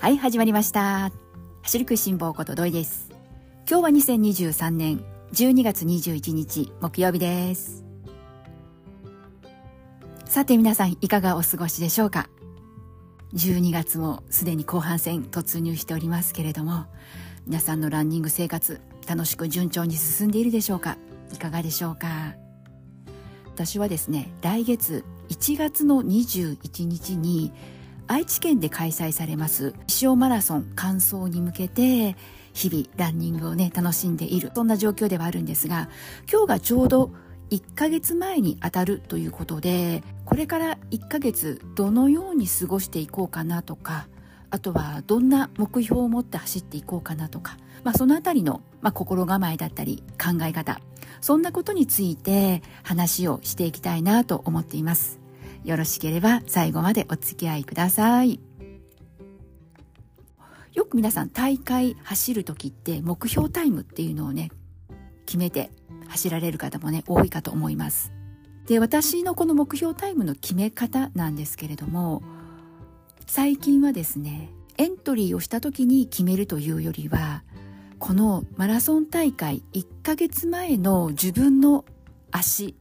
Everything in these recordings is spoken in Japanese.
はい、始まりました。走る食いしん坊こと土井です。今日は2023年12月21日木曜日です。さて皆さんいかがお過ごしでしょうか ?12 月もすでに後半戦突入しておりますけれども、皆さんのランニング生活楽しく順調に進んでいるでしょうかいかがでしょうか私はですね、来月1月の21日に愛知県で開催されます石尾マラソン完走に向けて日々ランニングをね楽しんでいる。そんな状況ではあるんですが今日がちょうど1ヶ月前に当たるということでこれから1ヶ月どのように過ごしていこうかなとかあとはどんな目標を持って走っていこうかなとか、まあ、そのあたりの、まあ、心構えだったり考え方そんなことについて話をしていきたいなと思っています。よろしければ最後までお付き合いください。よく皆さん大会走る時って目標タイムっていうのをね決めて走られる方もね多いかと思います。で私のこの目標タイムの決め方なんですけれども最近はですねエントリーをした時に決めるというよりはこのマラソン大会1ヶ月前の自分の足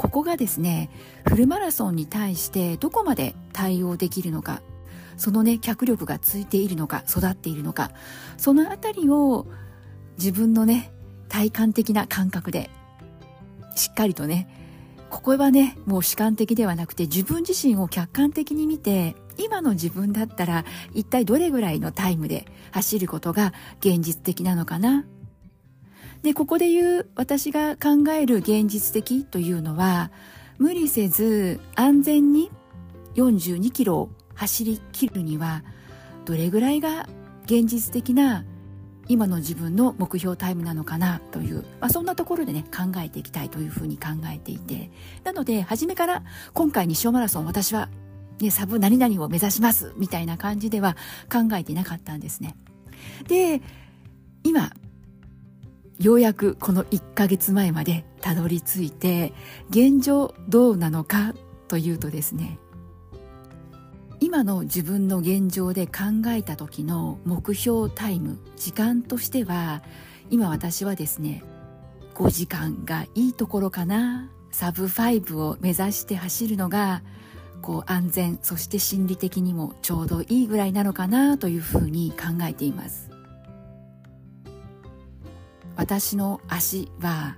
ここがですねフルマラソンに対してどこまで対応できるのかそのね脚力がついているのか育っているのかそのあたりを自分のね体感的な感覚でしっかりとねここはねもう主観的ではなくて自分自身を客観的に見て今の自分だったら一体どれぐらいのタイムで走ることが現実的なのかなでここで言う私が考える現実的というのは無理せず安全に42キロを走り切るにはどれぐらいが現実的な今の自分の目標タイムなのかなという、まあ、そんなところでね考えていきたいというふうに考えていて。なので初めから今回西尾マラソン私は、ね、サブ何々を目指しますみたいな感じでは考えていなかったんですね。で今ようやくこの1ヶ月前までたどり着いて現状どうなのかというとですね今の自分の現状で考えた時の目標タイム時間としては今私はですね5時間がいいところかな。サブ5を目指して走るのがこう安全そして心理的にもちょうどいいぐらいなのかなというふうに考えています。私の足は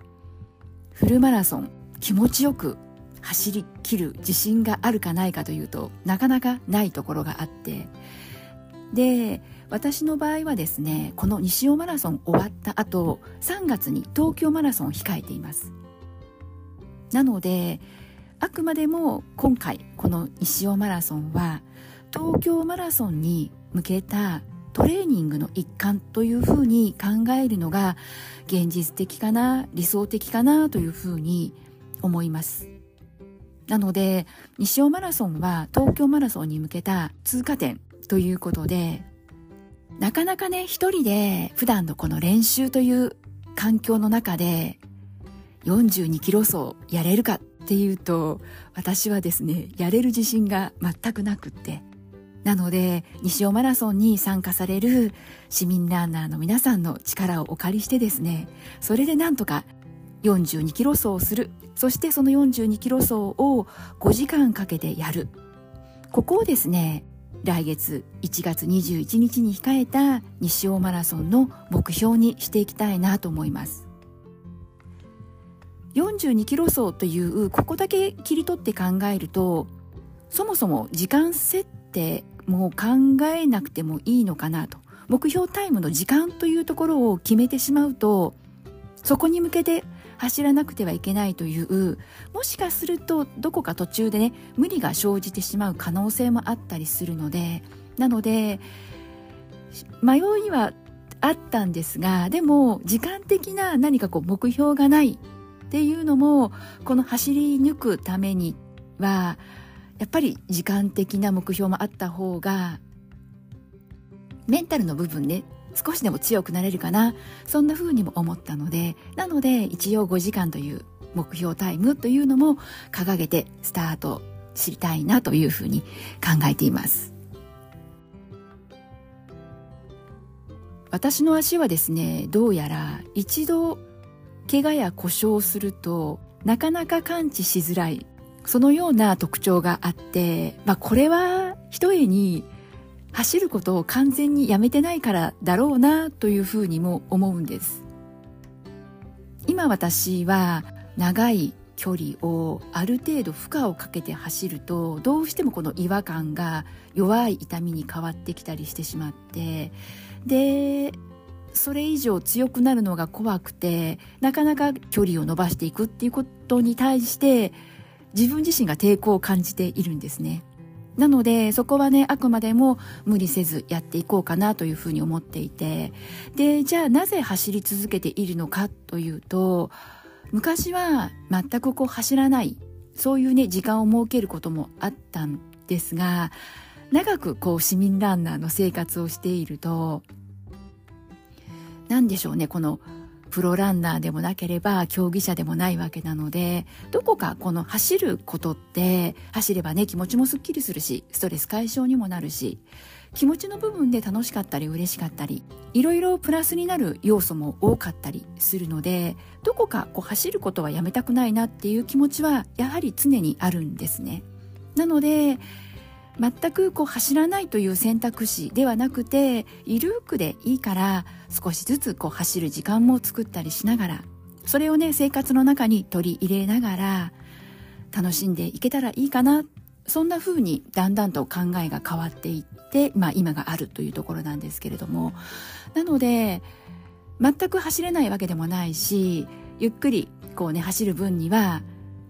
フルマラソン気持ちよく走り切る自信があるかないかというとなかなかないところがあってで私の場合はですねこの西尾マラソン終わった後3月に東京マラソンを控えています。なのであくまでも今回この西尾マラソンは東京マラソンに向けたトレーニングの一環というふうに考えるのが現実的かな理想的かなというふうに思います。なので西尾マラソンは東京マラソンに向けた通過点ということでなかなかね一人で普段のこの練習という環境の中で42キロ走やれるかっていうと私はですねやれる自信が全くなくって。なので西尾マラソンに参加される市民ランナーの皆さんの力をお借りしてですねそれでなんとか42キロ走をする。そしてその42キロ走を5時間かけてやる。ここをですね来月1月21日に控えた西尾マラソンの目標にしていきたいなと思います。42キロ走というここだけ切り取って考えるとそもそも時間設定もう考えなくてもいいのかなと。目標タイムの時間というところを決めてしまうとそこに向けて走らなくてはいけないというもしかするとどこか途中でね無理が生じてしまう可能性もあったりするのでなので迷いはあったんですがでも時間的な何かこう目標がないっていうのもこの走り抜くためにはやっぱり時間的な目標もあった方がメンタルの部分ね少しでも強くなれるかな。そんな風にも思ったのでなので一応5時間という目標タイムというのも掲げてスタート知りたいなというふうに考えています。私の足はですねどうやら一度怪我や故障するとなかなか感知しづらいそのような特徴があって、まあ、これはひとえに走ることを完全にやめてないからだろうなというふうにも思うんです。今私は長い距離をある程度負荷をかけて走るとどうしてもこの違和感が弱い痛みに変わってきたりしてしまってでそれ以上強くなるのが怖くてなかなか距離を伸ばしていくっていうことに対して自分自身が抵抗を感じているんですね。なのでそこはねあくまでも無理せずやっていこうかなというふうに思っていてでじゃあなぜ走り続けているのかというと昔は全くこう走らないそういうね時間を設けることもあったんですが長くこう市民ランナーの生活をしていると何でしょうねこのプロランナーでもなければ競技者でもないわけなのでどこかこの走ることって走ればね気持ちもすっきりするしストレス解消にもなるし気持ちの部分で楽しかったり嬉しかったりいろいろプラスになる要素も多かったりするのでどこかこう走ることはやめたくないなっていう気持ちはやはり常にあるんですね。なので全くこう走らないという選択肢ではなくてゆるくでいいから少しずつこう走る時間も作ったりしながらそれをね生活の中に取り入れながら楽しんでいけたらいいかな。そんな風にだんだんと考えが変わっていって、まあ、今があるというところなんですけれども。なので全く走れないわけでもないしゆっくりこうね走る分には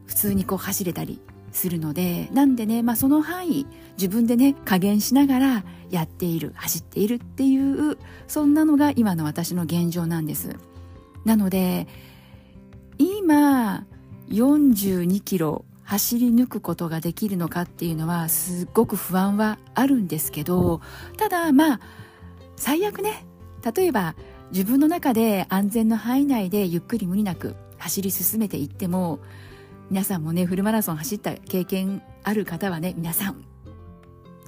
普通にこう走れたりするのでなんでね、まあ、その範囲自分でね加減しながらやっている走っているっていうそんなのが今の私の現状なんです。なので今42キロ走り抜くことができるのかっていうのはすっごく不安はあるんですけどただまあ最悪ね例えば自分の中で安全の範囲内でゆっくり無理なく走り進めていっても皆さんもねフルマラソン走った経験ある方はね皆さん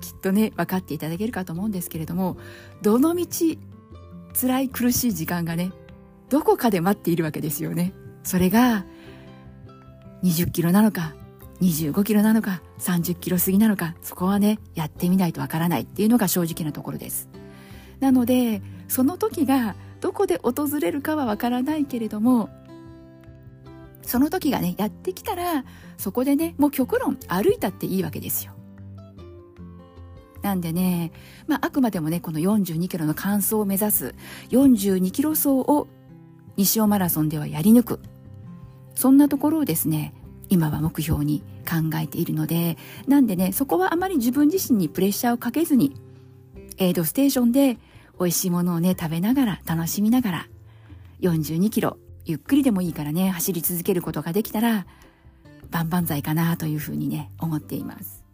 きっとね分かっていただけるかと思うんですけれどもどのみち辛い苦しい時間がねどこかで待っているわけですよね。それが20キロなのか25キロなのか30キロ過ぎなのかそこはねやってみないとわからない。っていうのが正直なところです。なのでその時がどこで訪れるかはわからないけれどもその時がねやってきたらそこでねもう極論歩いたっていいわけですよ。なんでね、まあ、あくまでもねこの42キロの完走を目指す42キロ走を西尾マラソンではやり抜く。そんなところをですね今は目標に考えているのでなんでねそこはあまり自分自身にプレッシャーをかけずにエイドステーションで美味しいものをね食べながら楽しみながら42キロゆっくりでもいいからね走り続けることができたら万々歳かなというふうにね思っています。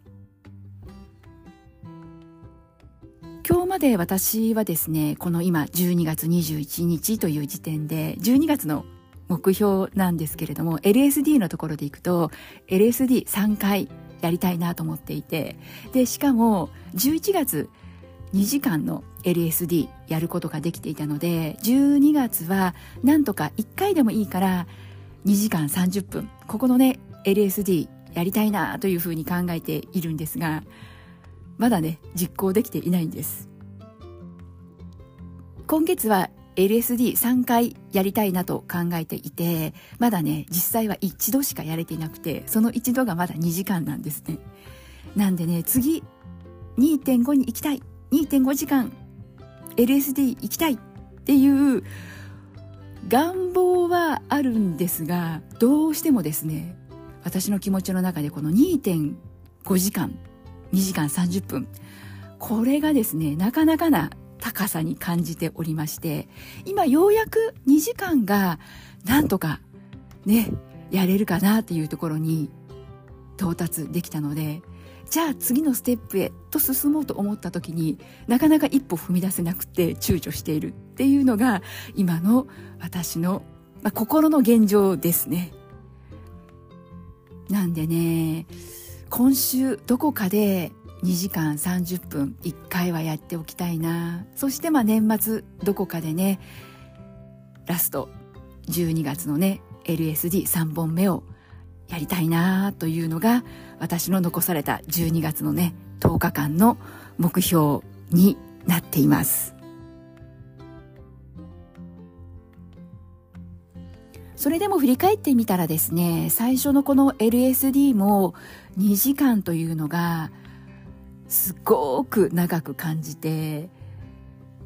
今日まで私はですねこの今12月21日という時点で12月の目標なんですけれども LSD のところでいくと LSD3 回やりたいなと思っていてでしかも11月2時間の LSD やることができていたので12月はなんとか1回でもいいから2時間30分ここのね LSD やりたいなというふうに考えているんですがまだね実行できていないんです。今月は LSD3 回やりたいなと考えていてまだね実際は一度しかやれていなくてその一度がまだ2時間なんですね。なんでね次2.5に行きたい2.5時間 LSD 行きたいっていう願望はあるんですがどうしてもですね私の気持ちの中でこの2.5時間2時間30分これがですねなかなかな高さに感じておりまして今ようやく2時間がなんとかねやれるかなっていうところに到達できたのでじゃあ次のステップへと進もうと思った時になかなか一歩踏み出せなくて躊躇しているっていうのが今の私の、まあ、心の現状ですね。なんでね今週どこかで2時間30分1回はやっておきたいなそしてまあ年末どこかでねラスト12月のね LSD3 本目をやりたいなというのが私の残された12月のね10日間の目標になっています。それでも振り返ってみたらですね最初のこの LSD も2時間というのがすごく長く感じて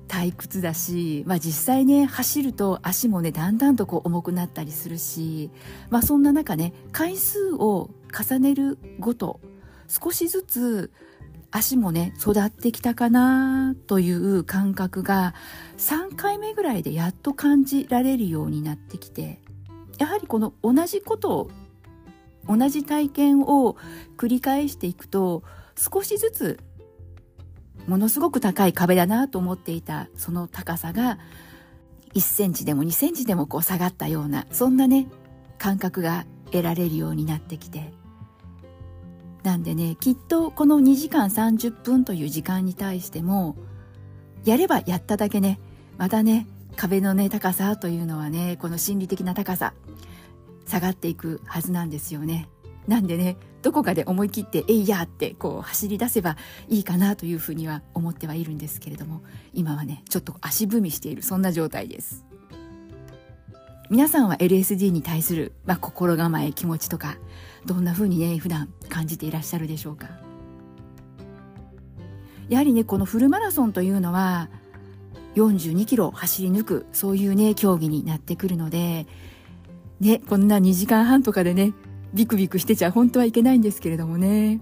退屈だし、まあ、実際ね走ると足もねだんだんとこう重くなったりするし、まあ、そんな中ね回数を重ねるごと少しずつ足もね育ってきたかなという感覚が3回目ぐらいでやっと感じられるようになってきてやはりこの同じことを同じ体験を繰り返していくと少しずつものすごく高い壁だなと思っていたその高さが1センチでも2センチでもこう下がったようなそんなね感覚が得られるようになってきて。なんでねきっとこの2時間30分という時間に対してもやればやっただけねまたね壁のね高さというのはねこの心理的な高さ下がっていくはずなんですよね。なんでねどこかで思い切って「えいや!」ってこう走り出せばいいかなというふうには思ってはいるんですけれども今はねちょっと足踏みしているそんな状態です皆さんは LSD に対する、まあ、心構え気持ちとかどんなふうにね普段感じていらっしゃるでしょうか？やはりねこのフルマラソンというのは42キロ走り抜くそういうね競技になってくるのでねこんな2時間半とかでねビクビクしてちゃ本当はいけないんですけれどもね。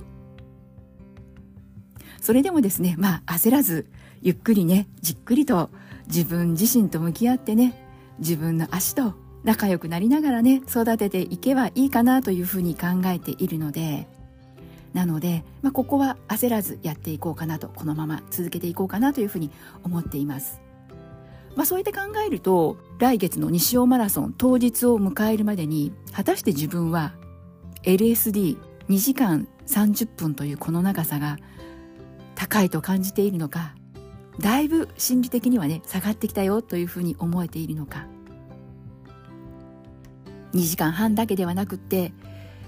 それでもですね、まあ焦らず、ゆっくりね、じっくりと自分自身と向き合ってね、自分の足と仲良くなりながらね、育てていけばいいかなというふうに考えているので、なので、まあ、ここは焦らずやっていこうかなと、このまま続けていこうかなというふうに思っています。まあ、そうやって考えると、来月の西尾マラソン当日を迎えるまでに、果たして自分は LSD2 時間30分というこの長さが高いと感じているのかだいぶ心理的にはね下がってきたよというふうに思えているのか。2時間半だけではなくって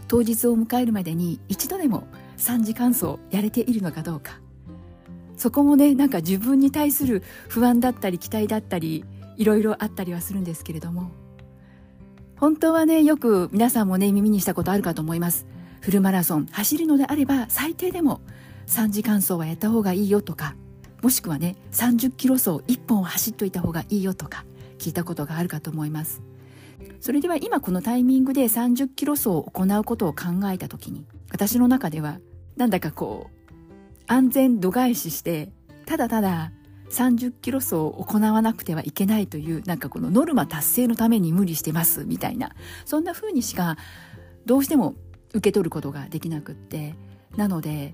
当日を迎えるまでに一度でも3時間走やれているのかどうか。そこもねなんか自分に対する不安だったり期待だったりいろいろあったりはするんですけれども。本当はね、よく皆さんもね、耳にしたことあるかと思います。フルマラソン走るのであれば最低でも3時間走はやった方がいいよとか、もしくはね、30キロ走1本を走っといた方がいいよとか聞いたことがあるかと思います。それでは今このタイミングで30キロ走を行うことを考えた時に、私の中ではなんだかこう、安全度外視して、ただただ30キロ走を行わなくてはいけないというなんかこのノルマ達成のために無理してます。みたいな。そんな風にしかどうしても受け取ることができなくって。なので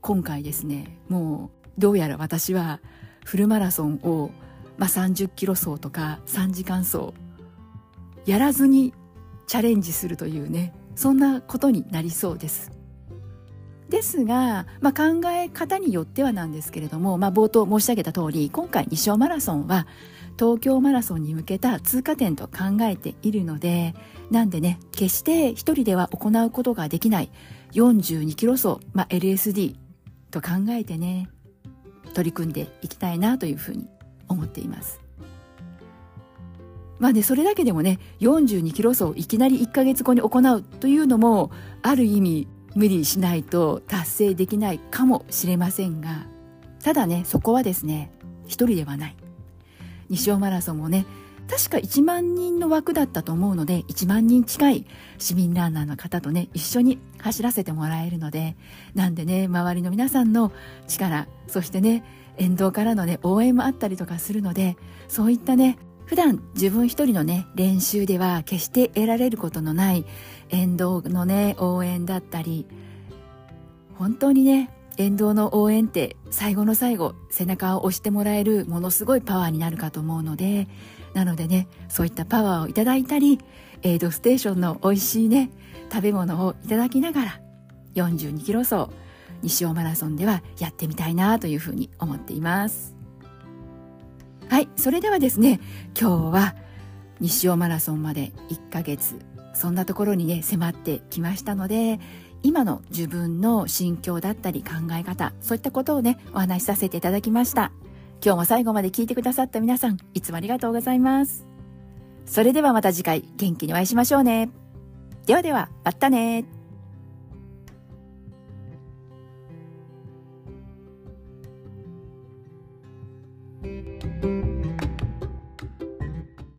今回ですねもうどうやら私はフルマラソンを、まあ、30キロ走とか3時間走やらずにチャレンジするというねそんなことになりそうです。ですが、まあ、考え方によってはなんですけれども、まあ、冒頭申し上げた通り今回西尾マラソンは東京マラソンに向けた通過点と考えているのでなんでね決して一人では行うことができない42キロ走、まあ、LSD と考えてね取り組んでいきたいなというふうに思っています。まあね、それだけでもね、42キロ走いきなり1ヶ月後に行うというのも、ある意味無理しないと達成できないかもしれませんがただねそこはですね一人ではない。西尾マラソンもね確か1万人の枠だったと思うので1万人近い市民ランナーの方とね一緒に走らせてもらえるのでなんでね周りの皆さんの力そしてね沿道からのね応援もあったりとかするのでそういったね普段自分一人のね練習では決して得られることのない沿道のね応援だったり本当にね沿道の応援って最後の最後背中を押してもらえるものすごいパワーになるかと思うのでなのでねそういったパワーをいただいたりエイドステーションの美味しいね食べ物をいただきながら42キロ走西尾マラソンではやってみたいなというふうに思っています。はいそれではですね今日は西尾マラソンまで1ヶ月そんなところにね迫ってきましたので今の自分の心境だったり考え方そういったことをねお話しさせていただきました。今日も最後まで聞いてくださった皆さんいつもありがとうございます。それではまた次回元気にお会いしましょうね。ではではまたね